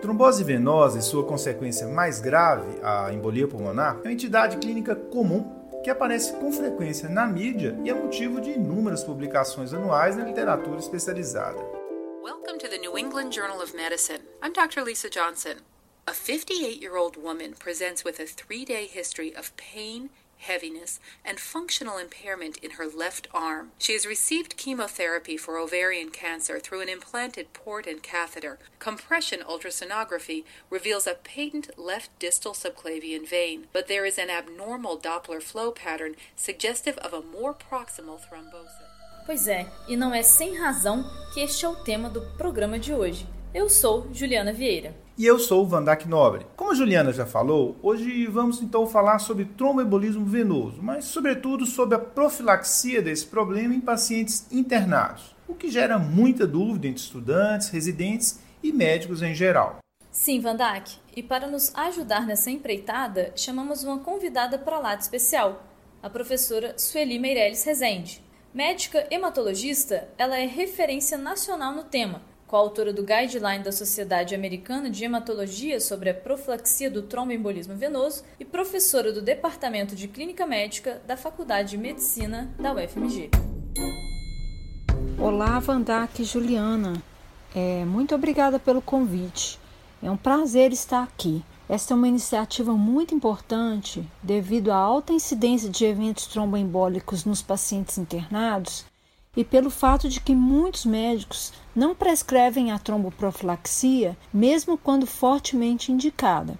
Trombose venosa e sua consequência mais grave, a embolia pulmonar, é uma entidade clínica comum que aparece com frequência na mídia e é motivo de inúmeras publicações anuais na literatura especializada. Welcome to the New England Journal of Medicine. I'm Dr. Lisa Johnson. A 58 year old woman presents with a three day history of pain, heaviness, and functional impairment in her left arm. She has received chemotherapy for ovarian cancer through an implanted port and catheter. Compression ultrasonography reveals a patent left distal subclavian vein, but there is an abnormal Doppler flow pattern suggestive of a more proximal thrombosis. Pois é, e não é sem razão que este é o tema do programa de hoje. Eu sou Juliana Vieira. E eu sou o Vandac Nobre. Como a Juliana já falou, hoje vamos então falar sobre tromboembolismo venoso, mas sobretudo sobre a profilaxia desse problema em pacientes internados, o que gera muita dúvida entre estudantes, residentes e médicos em geral. Sim, Vandac, e para nos ajudar nessa empreitada, chamamos uma convidada para lá de especial, a professora Sueli Meirelles Rezende. Médica hematologista, ela é referência nacional no tema coautora do Guideline da Sociedade Americana de Hematologia sobre a profilaxia do tromboembolismo venoso e professora do Departamento de Clínica Médica da Faculdade de Medicina da UFMG. Olá, Vandac e Juliana. É, muito obrigada pelo convite. É um prazer estar aqui. Esta é uma iniciativa muito importante devido à alta incidência de eventos tromboembólicos nos pacientes internados e pelo fato de que muitos médicos não prescrevem a tromboprofilaxia, mesmo quando fortemente indicada.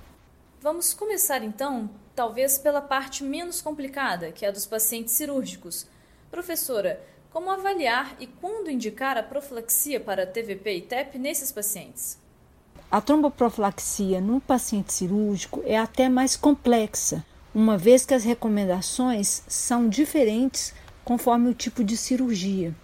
Vamos começar então, talvez pela parte menos complicada, que é a dos pacientes cirúrgicos. Professora, como avaliar e quando indicar a profilaxia para TVP e TEP nesses pacientes? A tromboprofilaxia no paciente cirúrgico é até mais complexa, uma vez que as recomendações são diferentes conforme o tipo de cirurgia.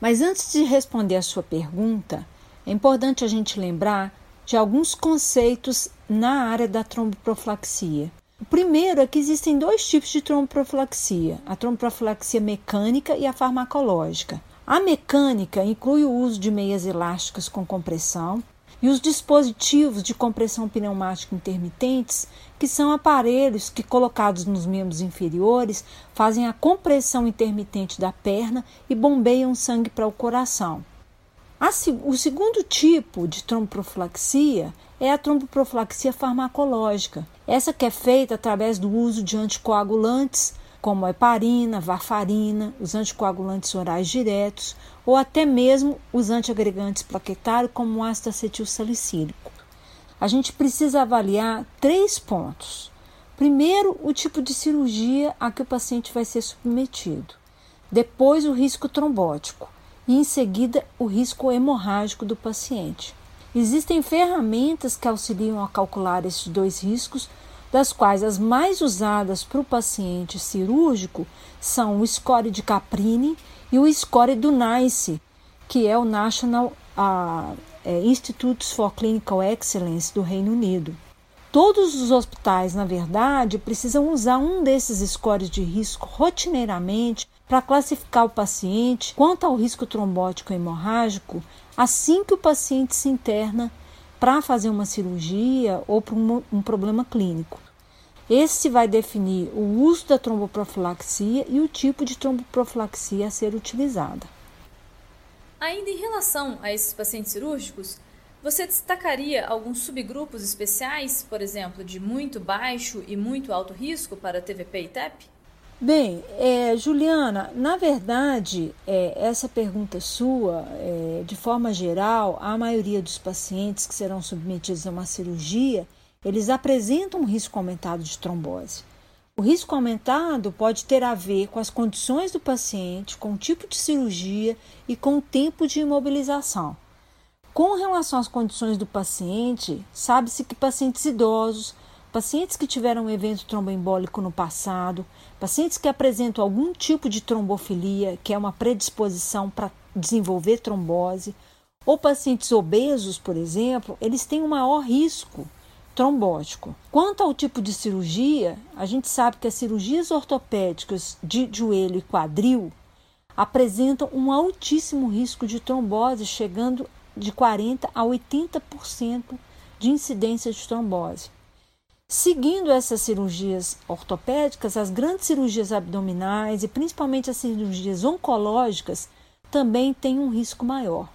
Mas antes de responder a sua pergunta, é importante a gente lembrar de alguns conceitos na área da tromboprofilaxia. O primeiro é que existem dois tipos de tromboprofilaxia: a tromboprofilaxia mecânica e a farmacológica. A mecânica inclui o uso de meias elásticas com compressão, e os dispositivos de compressão pneumática intermitentes, que são aparelhos que, colocados nos membros inferiores, fazem a compressão intermitente da perna e bombeiam sangue para o coração. o segundo tipo de tromboprofilaxia é a tromboprofilaxia farmacológica. Essa que é feita através do uso de anticoagulantes, como a heparina, varfarina, os anticoagulantes orais diretos, ou até mesmo os antiagregantes plaquetários, como o ácido acetil salicílico. A gente precisa avaliar três pontos. Primeiro, o tipo de cirurgia a que o paciente vai ser submetido. Depois, o risco trombótico. E, em seguida, o risco hemorrágico do paciente. Existem ferramentas que auxiliam a calcular esses dois riscos, das quais as mais usadas para o paciente cirúrgico são o score de Caprini e o score do NICE, que é o National uh, Institutes for Clinical Excellence do Reino Unido. Todos os hospitais, na verdade, precisam usar um desses scores de risco rotineiramente para classificar o paciente quanto ao risco trombótico hemorrágico assim que o paciente se interna para fazer uma cirurgia ou para um, um problema clínico. Esse vai definir o uso da tromboprofilaxia e o tipo de tromboprofilaxia a ser utilizada. Ainda em relação a esses pacientes cirúrgicos, você destacaria alguns subgrupos especiais, por exemplo, de muito baixo e muito alto risco para TVP e TEP? Bem, é, Juliana, na verdade, é, essa pergunta sua, é, de forma geral, a maioria dos pacientes que serão submetidos a uma cirurgia eles apresentam um risco aumentado de trombose. O risco aumentado pode ter a ver com as condições do paciente, com o tipo de cirurgia e com o tempo de imobilização. Com relação às condições do paciente, sabe-se que pacientes idosos, pacientes que tiveram um evento tromboembólico no passado, pacientes que apresentam algum tipo de trombofilia, que é uma predisposição para desenvolver trombose, ou pacientes obesos, por exemplo, eles têm um maior risco trombótico. Quanto ao tipo de cirurgia, a gente sabe que as cirurgias ortopédicas de joelho e quadril apresentam um altíssimo risco de trombose, chegando de 40 a 80% de incidência de trombose. Seguindo essas cirurgias ortopédicas, as grandes cirurgias abdominais e principalmente as cirurgias oncológicas também têm um risco maior.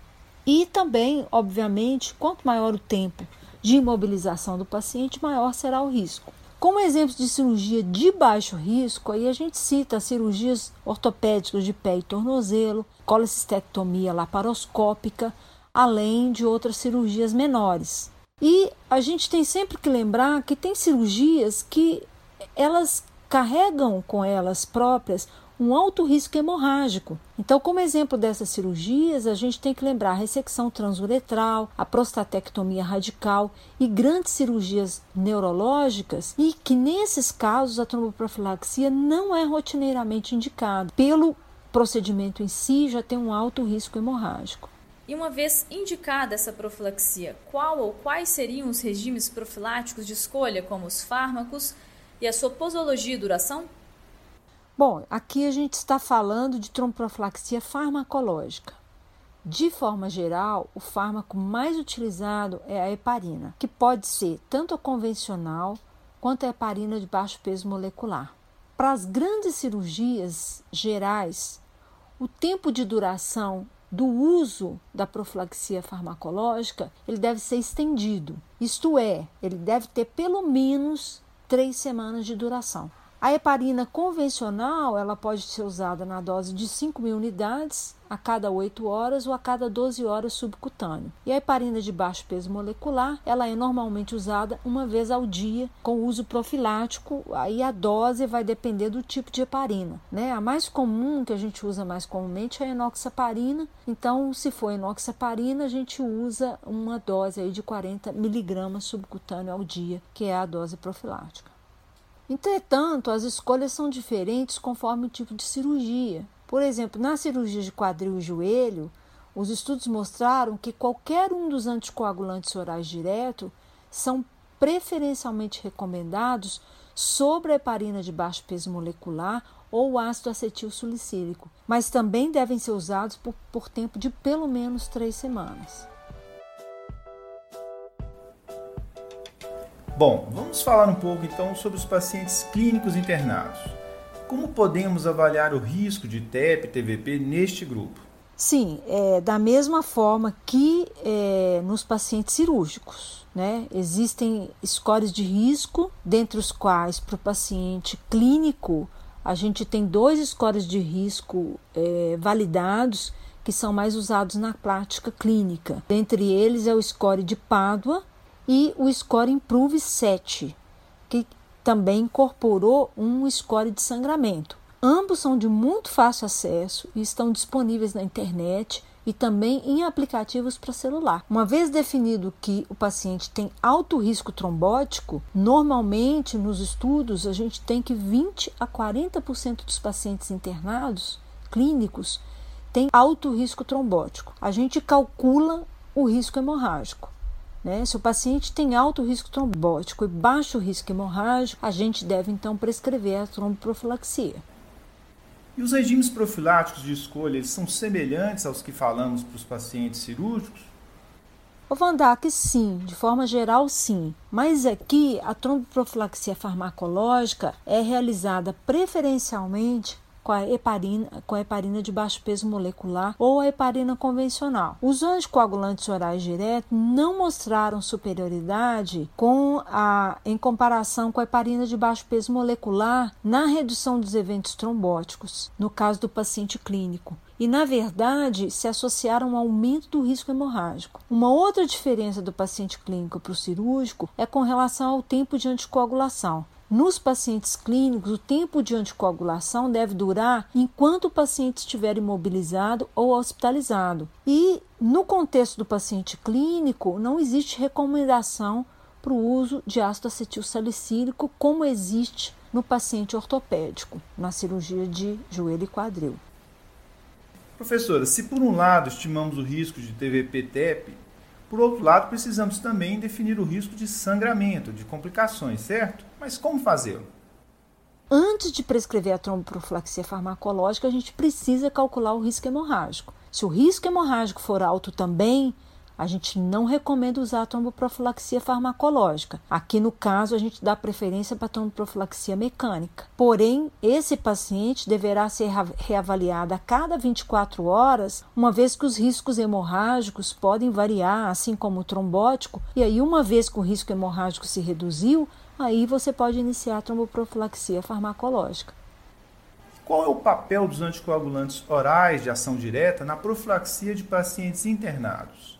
E também, obviamente, quanto maior o tempo de imobilização do paciente, maior será o risco. Como exemplos de cirurgia de baixo risco, aí a gente cita as cirurgias ortopédicas de pé e tornozelo, colecistectomia laparoscópica, além de outras cirurgias menores. E a gente tem sempre que lembrar que tem cirurgias que elas carregam com elas próprias um alto risco hemorrágico. Então, como exemplo dessas cirurgias, a gente tem que lembrar a ressecção transuretral, a prostatectomia radical e grandes cirurgias neurológicas, e que nesses casos a tromboprofilaxia não é rotineiramente indicada. Pelo procedimento em si, já tem um alto risco hemorrágico. E uma vez indicada essa profilaxia, qual ou quais seriam os regimes profiláticos de escolha, como os fármacos e a sua posologia e duração? Bom, aqui a gente está falando de tromboprofilaxia farmacológica. De forma geral, o fármaco mais utilizado é a heparina, que pode ser tanto a convencional quanto a heparina de baixo peso molecular. Para as grandes cirurgias gerais, o tempo de duração do uso da profilaxia farmacológica, ele deve ser estendido. Isto é, ele deve ter pelo menos três semanas de duração. A heparina convencional ela pode ser usada na dose de 5 mil unidades a cada 8 horas ou a cada 12 horas subcutâneo. E a heparina de baixo peso molecular ela é normalmente usada uma vez ao dia com uso profilático. Aí a dose vai depender do tipo de heparina. Né? A mais comum que a gente usa mais comumente é a enoxaparina. Então, se for enoxaparina, a gente usa uma dose aí de 40 miligramas subcutâneo ao dia, que é a dose profilática. Entretanto, as escolhas são diferentes conforme o tipo de cirurgia. Por exemplo, na cirurgia de quadril e joelho, os estudos mostraram que qualquer um dos anticoagulantes orais direto são preferencialmente recomendados sobre a heparina de baixo peso molecular ou ácido acetil salicílico, mas também devem ser usados por, por tempo de pelo menos três semanas. Bom, vamos falar um pouco então sobre os pacientes clínicos internados. Como podemos avaliar o risco de TEP e TVP neste grupo? Sim, é, da mesma forma que é, nos pacientes cirúrgicos. Né? Existem scores de risco, dentre os quais, para o paciente clínico, a gente tem dois scores de risco é, validados que são mais usados na prática clínica. Dentre eles é o score de Pádua e o Score Improve 7, que também incorporou um score de sangramento. Ambos são de muito fácil acesso e estão disponíveis na internet e também em aplicativos para celular. Uma vez definido que o paciente tem alto risco trombótico, normalmente nos estudos a gente tem que 20 a 40% dos pacientes internados clínicos têm alto risco trombótico. A gente calcula o risco hemorrágico. Né? Se o paciente tem alto risco trombótico e baixo risco hemorrágico, a gente deve então prescrever a tromboprofilaxia. E os regimes profiláticos de escolha eles são semelhantes aos que falamos para os pacientes cirúrgicos? O Vandac, sim, de forma geral, sim. Mas aqui a tromboprofilaxia farmacológica é realizada preferencialmente com a heparina, com a heparina de baixo peso molecular ou a heparina convencional. Os anticoagulantes orais diretos não mostraram superioridade com a, em comparação com a heparina de baixo peso molecular na redução dos eventos trombóticos, no caso do paciente clínico e, na verdade, se associaram ao aumento do risco hemorrágico. Uma outra diferença do paciente clínico para o cirúrgico é com relação ao tempo de anticoagulação. Nos pacientes clínicos, o tempo de anticoagulação deve durar enquanto o paciente estiver imobilizado ou hospitalizado. E no contexto do paciente clínico, não existe recomendação para o uso de ácido acetil salicílico como existe no paciente ortopédico, na cirurgia de joelho e quadril. Professora, se por um lado estimamos o risco de TVP-TEP, por outro lado, precisamos também definir o risco de sangramento, de complicações, certo? Mas como fazê-lo? Antes de prescrever a tromboprofilaxia farmacológica, a gente precisa calcular o risco hemorrágico. Se o risco hemorrágico for alto também, a gente não recomenda usar a tromboprofilaxia farmacológica. Aqui no caso, a gente dá preferência para a tromboprofilaxia mecânica. Porém, esse paciente deverá ser reavaliado a cada 24 horas, uma vez que os riscos hemorrágicos podem variar, assim como o trombótico, e aí, uma vez que o risco hemorrágico se reduziu, aí você pode iniciar a tromboprofilaxia farmacológica. Qual é o papel dos anticoagulantes orais de ação direta na profilaxia de pacientes internados?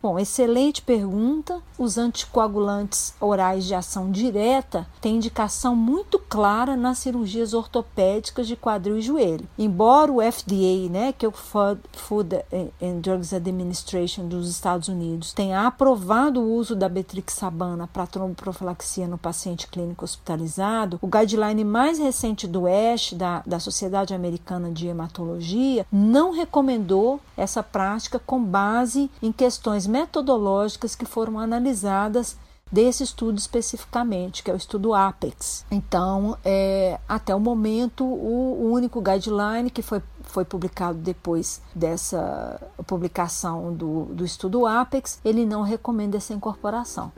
Bom, excelente pergunta. Os anticoagulantes orais de ação direta têm indicação muito clara nas cirurgias ortopédicas de quadril e joelho. Embora o FDA, né, que é o Food and Drugs Administration dos Estados Unidos, tenha aprovado o uso da betrixabana para tromboprofilaxia no paciente clínico hospitalizado, o guideline mais recente do ESH, da, da Sociedade Americana de Hematologia, não recomendou essa prática com base em questões metodológicas que foram analisadas desse estudo especificamente, que é o estudo APEX. Então, é, até o momento, o, único guideline que foi, foi publicado depois dessa publicação do, do estudo APEX, ele não recomenda essa incorporação.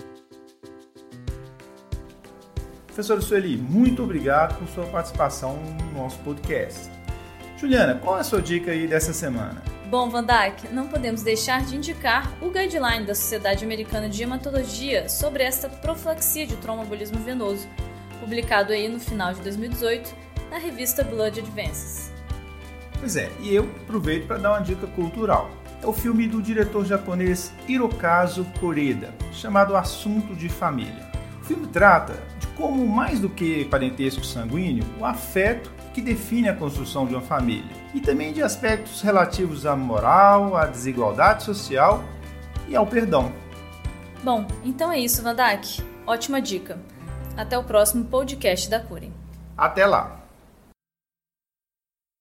Professora Sueli, muito obrigado por sua participação no nosso podcast. Juliana, qual é a sua dica aí dessa semana? Bom, Van não podemos deixar de indicar o guideline da Sociedade Americana de Hematologia sobre esta profilaxia de tromboembolismo venoso, publicado aí no final de 2018 na revista Blood Advances. Pois é, e eu aproveito para dar uma dica cultural. É o filme do diretor japonês Hirokazu Koreda, chamado Assunto de Família. O filme trata de como, mais do que parentesco sanguíneo, o afeto que define a construção de uma família, e também de aspectos relativos à moral, à desigualdade social e ao perdão. Bom, então é isso, Vandak. Ótima dica. Até o próximo podcast da Cure. Até lá!